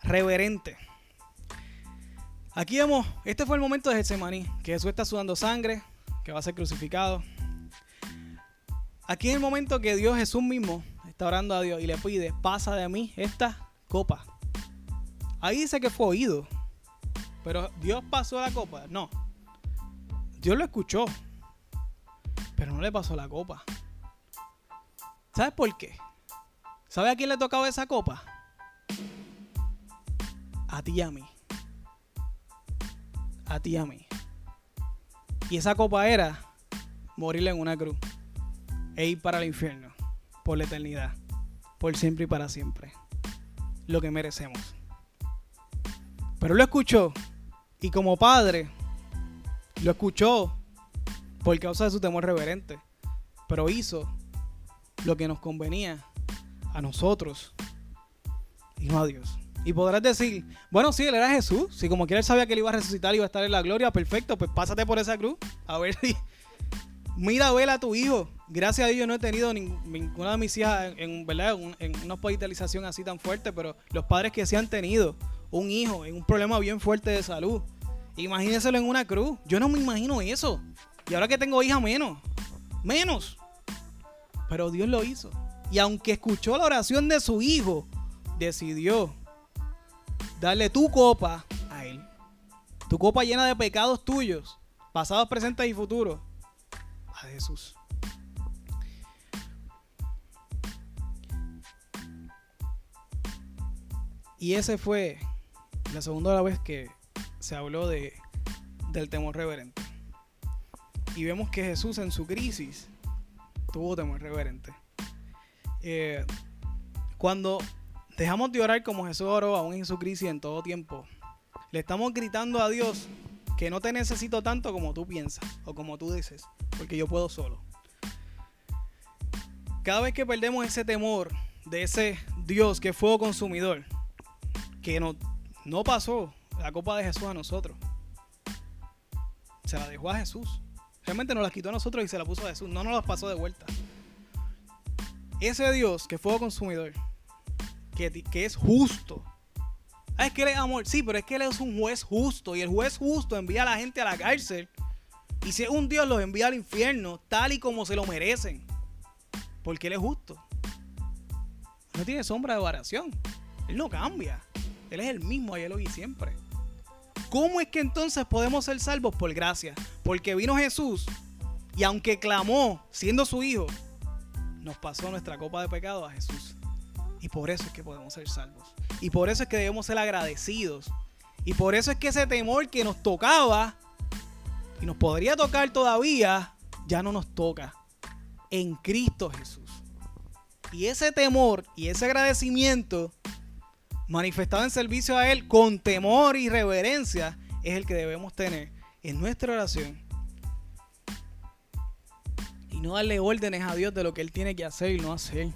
S1: reverente. Aquí vemos, este fue el momento de Getsemaní, que Jesús está sudando sangre, que va a ser crucificado. Aquí es el momento que Dios Jesús mismo está orando a Dios y le pide, pasa de mí esta copa. Ahí dice que fue oído. Pero Dios pasó la copa. No. Dios lo escuchó. Pero no le pasó la copa. ¿Sabes por qué? ¿Sabe a quién le tocaba esa copa? A ti y a mí. A ti y a mí. Y esa copa era morir en una cruz e ir para el infierno por la eternidad, por siempre y para siempre. Lo que merecemos. Pero lo escuchó y como padre lo escuchó por causa de su temor reverente, pero hizo lo que nos convenía a nosotros y no a Dios. Y podrás decir, bueno, sí, él era Jesús. Si como quiera él sabía que él iba a resucitar y iba a estar en la gloria, perfecto, pues pásate por esa cruz. A ver si. Mira, vela a tu hijo gracias a Dios no he tenido ninguna de mis hijas en, ¿verdad? en una hospitalización así tan fuerte, pero los padres que sí han tenido un hijo en un problema bien fuerte de salud, imagínenselo en una cruz. Yo no me imagino eso. Y ahora que tengo hija menos, menos. Pero Dios lo hizo. Y aunque escuchó la oración de su hijo, decidió darle tu copa a él. Tu copa llena de pecados tuyos, pasados, presentes y futuros, a Jesús. Y ese fue la segunda vez que se habló de, del temor reverente. Y vemos que Jesús en su crisis tuvo temor reverente. Eh, cuando dejamos de orar como Jesús oró aún en su crisis en todo tiempo, le estamos gritando a Dios que no te necesito tanto como tú piensas o como tú dices, porque yo puedo solo. Cada vez que perdemos ese temor de ese Dios que fuego consumidor, que no, no pasó la copa de Jesús a nosotros. Se la dejó a Jesús. Realmente nos la quitó a nosotros y se la puso a Jesús. No nos la pasó de vuelta. Ese Dios que fue consumidor, que, que es justo. Ah, es que Él es amor. Sí, pero es que Él es un juez justo. Y el juez justo envía a la gente a la cárcel. Y si es un Dios, los envía al infierno, tal y como se lo merecen. Porque Él es justo. No tiene sombra de variación. Él no cambia. Él es el mismo ayer, hoy y siempre. ¿Cómo es que entonces podemos ser salvos? Por gracia. Porque vino Jesús y aunque clamó siendo su hijo, nos pasó nuestra copa de pecado a Jesús. Y por eso es que podemos ser salvos. Y por eso es que debemos ser agradecidos. Y por eso es que ese temor que nos tocaba y nos podría tocar todavía, ya no nos toca. En Cristo Jesús. Y ese temor y ese agradecimiento manifestado en servicio a Él con temor y reverencia, es el que debemos tener en nuestra oración. Y no darle órdenes a Dios de lo que Él tiene que hacer y no hacer.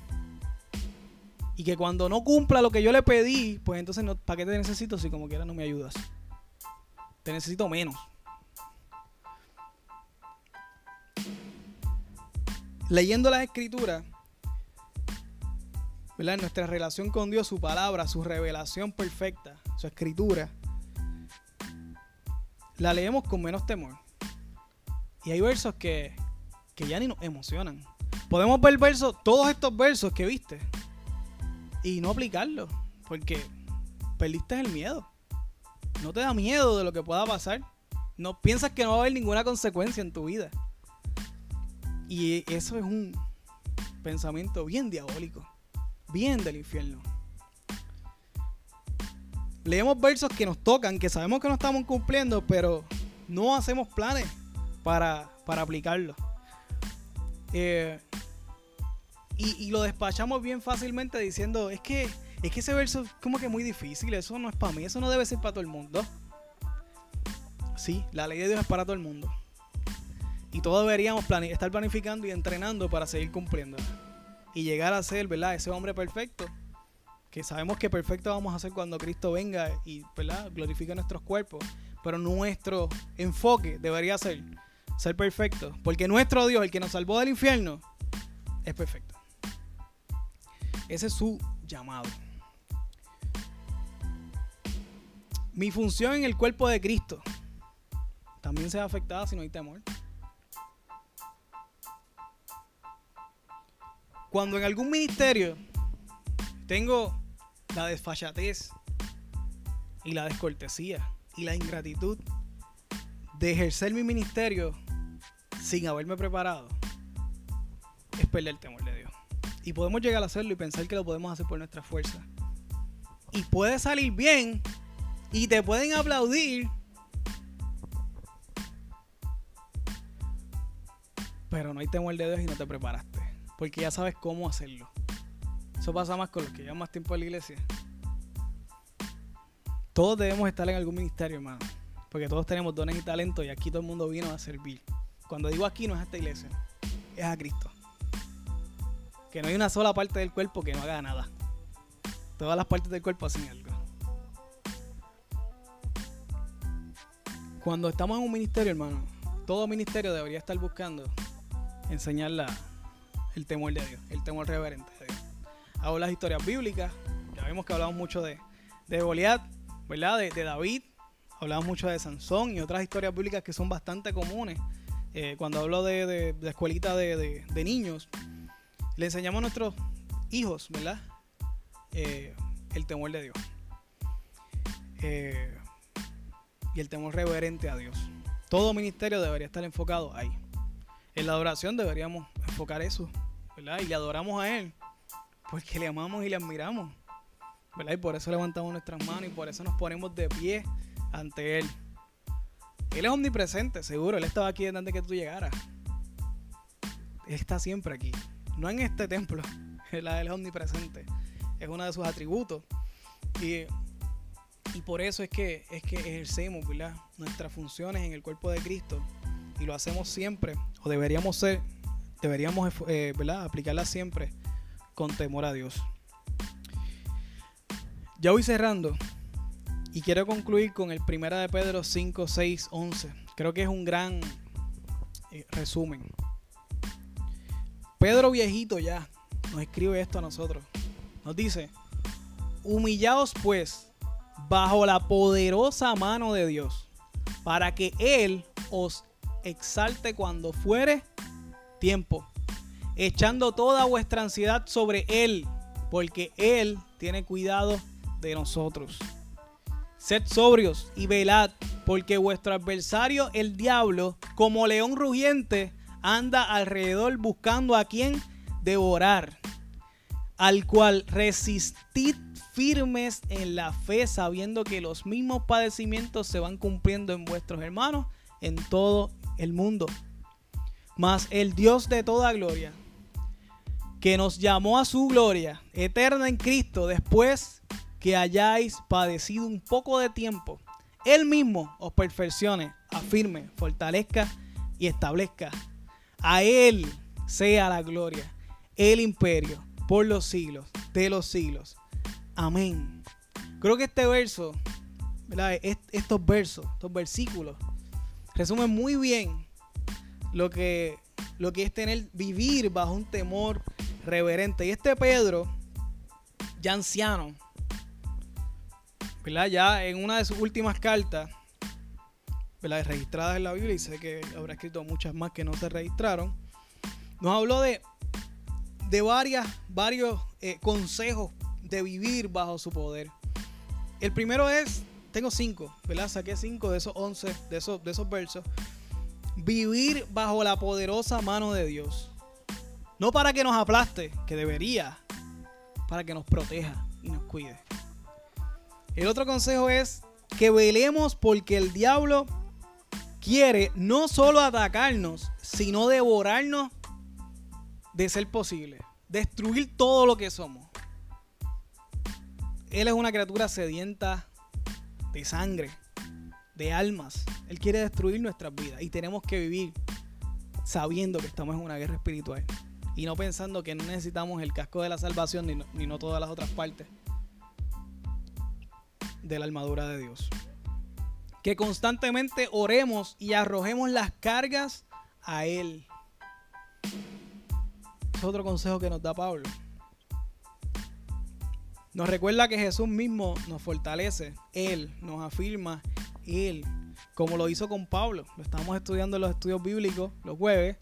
S1: Y que cuando no cumpla lo que yo le pedí, pues entonces, ¿para qué te necesito si como quiera no me ayudas? Te necesito menos. Leyendo las escrituras, nuestra relación con Dios, su palabra, su revelación perfecta, su escritura, la leemos con menos temor. Y hay versos que, que ya ni nos emocionan. Podemos ver versos, todos estos versos que viste, y no aplicarlos, porque perdiste el miedo. No te da miedo de lo que pueda pasar. No piensas que no va a haber ninguna consecuencia en tu vida. Y eso es un pensamiento bien diabólico bien del infierno. leemos versos que nos tocan, que sabemos que no estamos cumpliendo, pero no hacemos planes para, para aplicarlo. Eh, y, lo despachamos bien fácilmente diciendo, es que, es que ese verso es como que muy difícil, eso no es para mí, eso no debe ser para todo el mundo. Sí, la ley de Dios es para todo el mundo. Y todos deberíamos estar planificando y entrenando para seguir cumpliendo. Y llegar a ser, ¿verdad? Ese hombre perfecto. Que sabemos que perfecto vamos a ser cuando Cristo venga y, ¿verdad? Glorifique nuestros cuerpos. Pero nuestro enfoque debería ser ser perfecto. Porque nuestro Dios, el que nos salvó del infierno, es perfecto. Ese es su llamado. Mi función en el cuerpo de Cristo también se afectada si no hay temor. Cuando en algún ministerio tengo la desfachatez y la descortesía y la ingratitud de ejercer mi ministerio sin haberme preparado, es perder el temor de Dios. Y podemos llegar a hacerlo y pensar que lo podemos hacer por nuestra fuerza. Y puede salir bien y te pueden aplaudir. Pero no hay temor de Dios y no te preparaste. Porque ya sabes cómo hacerlo. Eso pasa más con los que llevan más tiempo en la iglesia. Todos debemos estar en algún ministerio, hermano. Porque todos tenemos dones y talentos y aquí todo el mundo vino a servir. Cuando digo aquí no es a esta iglesia, es a Cristo que no hay una sola parte del cuerpo que no haga nada. Todas las partes del cuerpo hacen algo. Cuando estamos en un ministerio, hermano, todo ministerio debería estar buscando enseñar el temor de Dios, el temor reverente de Dios. Hago las historias bíblicas, ya vemos que hablamos mucho de, de Goliat, ¿verdad? De, David, hablamos mucho de Sansón y otras historias bíblicas que son bastante comunes. Eh, cuando hablo de, de, escuelita de, niños, le enseñamos a nuestros hijos, ¿verdad? Eh, el temor de Dios. Eh, y el temor reverente a Dios. Todo ministerio debería estar enfocado ahí. En la adoración deberíamos enfocar eso, ¿verdad? Y le adoramos a Él, porque le amamos y le admiramos, ¿verdad? Y por eso levantamos nuestras manos y por eso nos ponemos de pie ante Él. Él es omnipresente, seguro. Él estaba aquí antes de que tú llegaras. Él está siempre aquí no en este templo, él es omnipresente, es uno de sus atributos. Y, por eso es que, es que ejercemos nuestras funciones en el cuerpo de Cristo y lo hacemos siempre, o deberíamos ser, deberíamos eh, aplicarla siempre con temor a Dios. Ya voy cerrando y quiero concluir con el primera de Pedro 5, 6, 11. Creo que es un gran eh, resumen. Pedro viejito ya nos escribe esto a nosotros. Nos dice, humillaos pues bajo la poderosa mano de Dios, para que Él os exalte cuando fuere tiempo, echando toda vuestra ansiedad sobre Él, porque Él tiene cuidado de nosotros. Sed sobrios y velad, porque vuestro adversario, el diablo, como león rugiente, anda alrededor buscando a quien devorar, al cual resistid firmes en la fe, sabiendo que los mismos padecimientos se van cumpliendo en vuestros hermanos en todo el mundo. Mas el Dios de toda gloria, que nos llamó a su gloria eterna en Cristo, después que hayáis padecido un poco de tiempo, Él mismo os perfeccione, afirme, fortalezca y establezca. A Él sea la gloria, el imperio, por los siglos de los siglos. Amén. Creo que este verso, estos versos, estos versículos, resumen muy bien lo que, lo que es tener, vivir bajo un temor reverente. Y este Pedro, ya anciano, ya en una de sus últimas cartas, registradas en la Biblia, y sé que habrá escrito muchas más que no se registraron, nos habló de, de varias, varios eh, consejos de vivir bajo su poder. El primero es, tengo cinco, ¿verdad? Saqué cinco de esos once, de esos, de esos versos. Vivir bajo la poderosa mano de Dios. No para que nos aplaste, que debería, para que nos proteja y nos cuide. El otro consejo es que velemos porque el diablo quiere no solo atacarnos, sino devorarnos de ser posible. Destruir todo lo que somos. Él es una criatura sedienta de sangre, de almas. Él quiere destruir nuestras vidas y tenemos que vivir sabiendo que estamos en una guerra espiritual y no pensando que no necesitamos el casco de la salvación ni no, ni no todas las otras partes de la armadura de Dios. Que constantemente oremos y arrojemos las cargas a Él. Es otro consejo que nos da Pablo. Nos recuerda que Jesús mismo nos fortalece, Él nos afirma, Él, como lo hizo con Pablo. Lo estamos estudiando en los estudios bíblicos los jueves,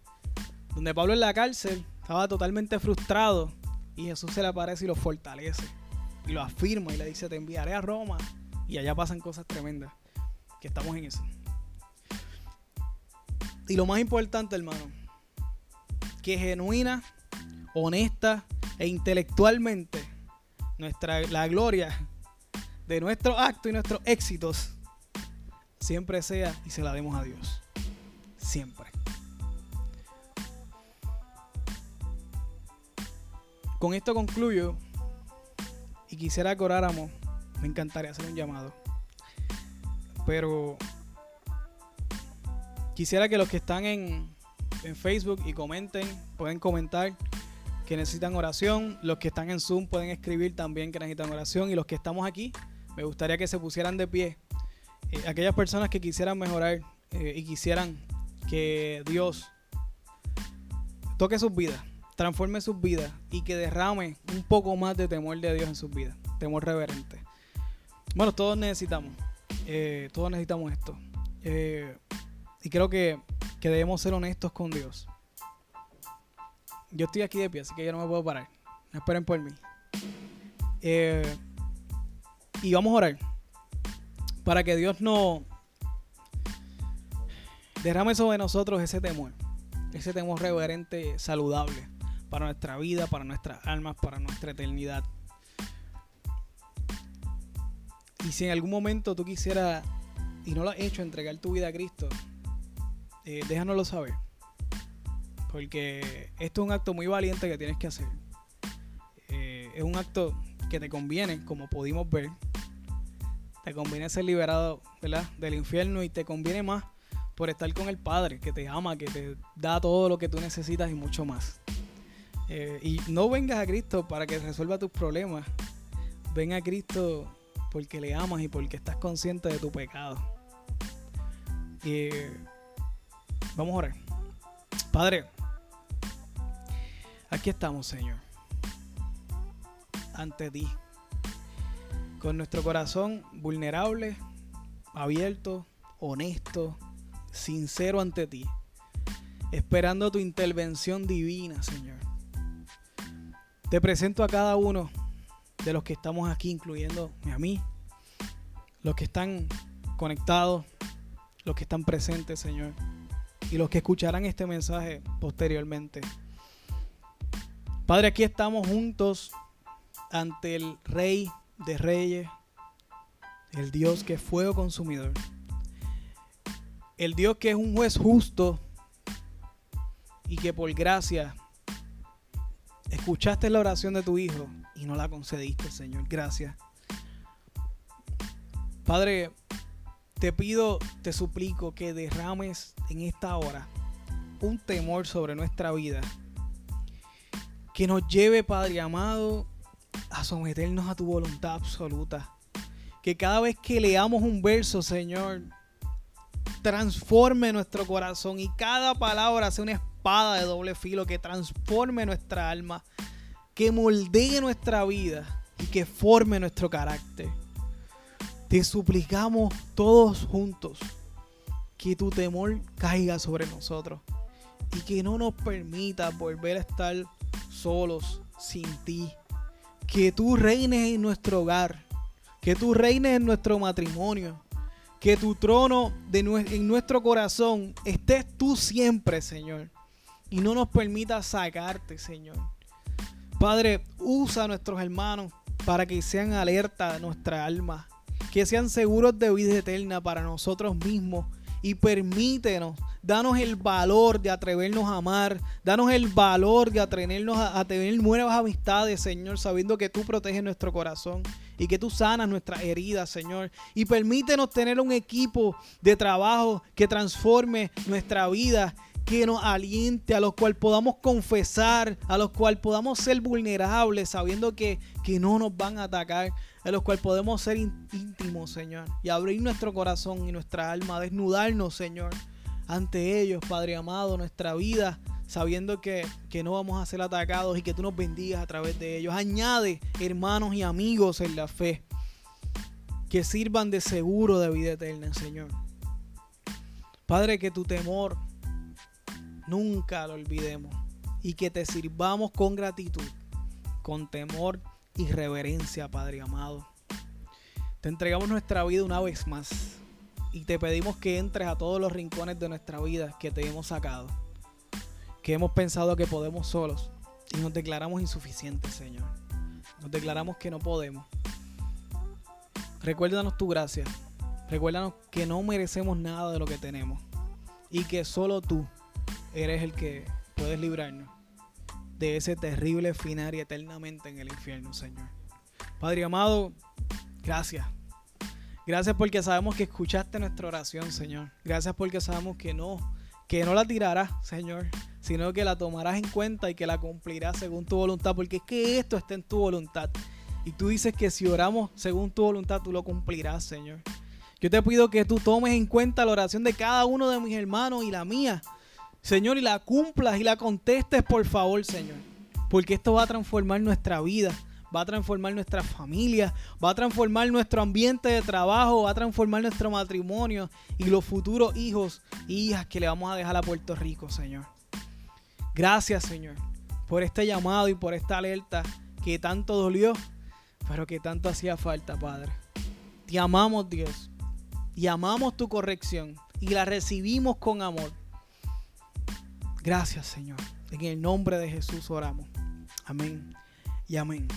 S1: donde Pablo en la cárcel estaba totalmente frustrado y Jesús se le aparece y lo fortalece y lo afirma y le dice, te enviaré a Roma. Y allá pasan cosas tremendas, que estamos en eso. Y lo más importante, hermano, que genuina, honesta e intelectualmente nuestra, la gloria de nuestros actos y nuestros éxitos siempre sea y se la demos a Dios. Siempre. Con esto concluyo y quisiera que oráramos. Me encantaría hacer un llamado. Pero quisiera que los que están en, en Facebook y comenten, pueden comentar que necesitan oración. Los que están en Zoom pueden escribir también que necesitan oración. Y los que estamos aquí, me gustaría que se pusieran de pie. Eh, aquellas personas que quisieran mejorar eh, y quisieran que Dios toque sus vidas, transforme sus vidas y que derrame un poco más de temor de Dios en sus vidas. Temor reverente. Bueno, todos necesitamos. Eh, todos necesitamos esto. y creo que, que debemos ser honestos con Dios. Yo estoy aquí de pie, así que yo no me puedo parar. No esperen por mí. Y vamos a orar. Para que Dios no derrame sobre nosotros ese temor. Ese temor reverente, saludable. Para nuestra vida, para nuestras almas, para nuestra eternidad. Y si en algún momento tú quisieras, y no lo has hecho, entregar tu vida a Cristo, eh, déjanoslo saber. Porque esto es un acto muy valiente que tienes que hacer. Eh, es un acto que te conviene, como pudimos ver. Te conviene ser liberado ¿verdad? del infierno y te conviene más por estar con el Padre, que te ama, que te da todo lo que tú necesitas y mucho más. Eh, y no vengas a Cristo para que resuelva tus problemas. Ven a Cristo porque le amas y porque estás consciente de tu pecado. Y vamos a orar. Padre, Aquí estamos, Señor, ante ti, con nuestro corazón vulnerable, abierto, honesto, sincero ante ti, esperando tu intervención divina, Señor. Te presento a cada uno de los que estamos aquí, incluyendo a mí, los que están conectados, los que están presentes, Señor, y los que escucharán este mensaje posteriormente. Padre, aquí estamos juntos ante el Rey de Reyes, el Dios que es fuego consumidor, el Dios que es un juez justo y que por gracia escuchaste la oración de tu Hijo y no la concediste, Señor. Gracias. Padre, te pido, te suplico que derrames en esta hora un temor sobre nuestra vida que nos lleve, Padre amado, a someternos a tu voluntad absoluta. Que cada vez que leamos un verso, Señor, transforme nuestro corazón y cada palabra sea una espada de doble filo que transforme nuestra alma, que moldee nuestra vida y que forme nuestro carácter. Te suplicamos todos juntos que tu temor caiga sobre nosotros y que no nos permita volver a estar solos sin ti. Que tú reines en nuestro hogar. Que tú reines en nuestro matrimonio. Que tu trono de en nuestro corazón estés tú siempre, Señor. Y no nos permita sacarte, Señor. Padre, usa a nuestros hermanos para que sean alerta a nuestra alma. que sean seguros de vida eterna para nosotros mismos y permítenos, danos el valor de atrevernos a amar, danos el valor de atrevernos a, tener nuevas amistades, Señor, sabiendo que tú proteges nuestro corazón y que tú sanas nuestras heridas, Señor. Y permítenos tener un equipo de trabajo que transforme nuestra vida que nos aliente, a los cual podamos confesar, a los cual podamos ser vulnerables, sabiendo que, que no nos van a atacar, a los cual podemos ser íntimos, Señor, y abrir nuestro corazón y nuestra alma, desnudarnos, Señor, ante ellos, Padre amado, nuestra vida, sabiendo que, que no vamos a ser atacados y que tú nos bendigas a través de ellos. Añade hermanos y amigos en la fe que sirvan de seguro de vida eterna, Señor. Padre, que tu temor nunca lo olvidemos y que te sirvamos con gratitud, con temor y reverencia, Padre amado. Te entregamos nuestra vida una vez más y te pedimos que entres a todos los rincones de nuestra vida que te hemos sacado, que hemos pensado que podemos solos y nos declaramos insuficientes, Señor. Nos declaramos que no podemos. Recuérdanos tu gracia. Recuérdanos que no merecemos nada de lo que tenemos y que solo tú eres el que puedes librarnos de ese terrible final y eternamente en el infierno, Señor. Padre amado, gracias. Gracias porque sabemos que escuchaste nuestra oración, Señor. Gracias porque sabemos que no, que no la tirarás, Señor, sino que la tomarás en cuenta y que la cumplirás según tu voluntad, porque es que esto está en tu voluntad. Y tú dices que si oramos según tu voluntad, tú lo cumplirás, Señor. Yo te pido que tú tomes en cuenta la oración de cada uno de mis hermanos y la mía Señor, y la cumplas y la contestes, por favor, Señor. Porque esto va a transformar nuestra vida, va a transformar nuestra familia, va a transformar nuestro ambiente de trabajo, va a transformar nuestro matrimonio y los futuros hijos y hijas que le vamos a dejar a Puerto Rico, Señor. Gracias, Señor, por este llamado y por esta alerta que tanto dolió, pero que tanto hacía falta, Padre. Te amamos, Dios, y amamos tu corrección y la recibimos con amor. Gracias, Señor. En el nombre de Jesús oramos. Amén y amén.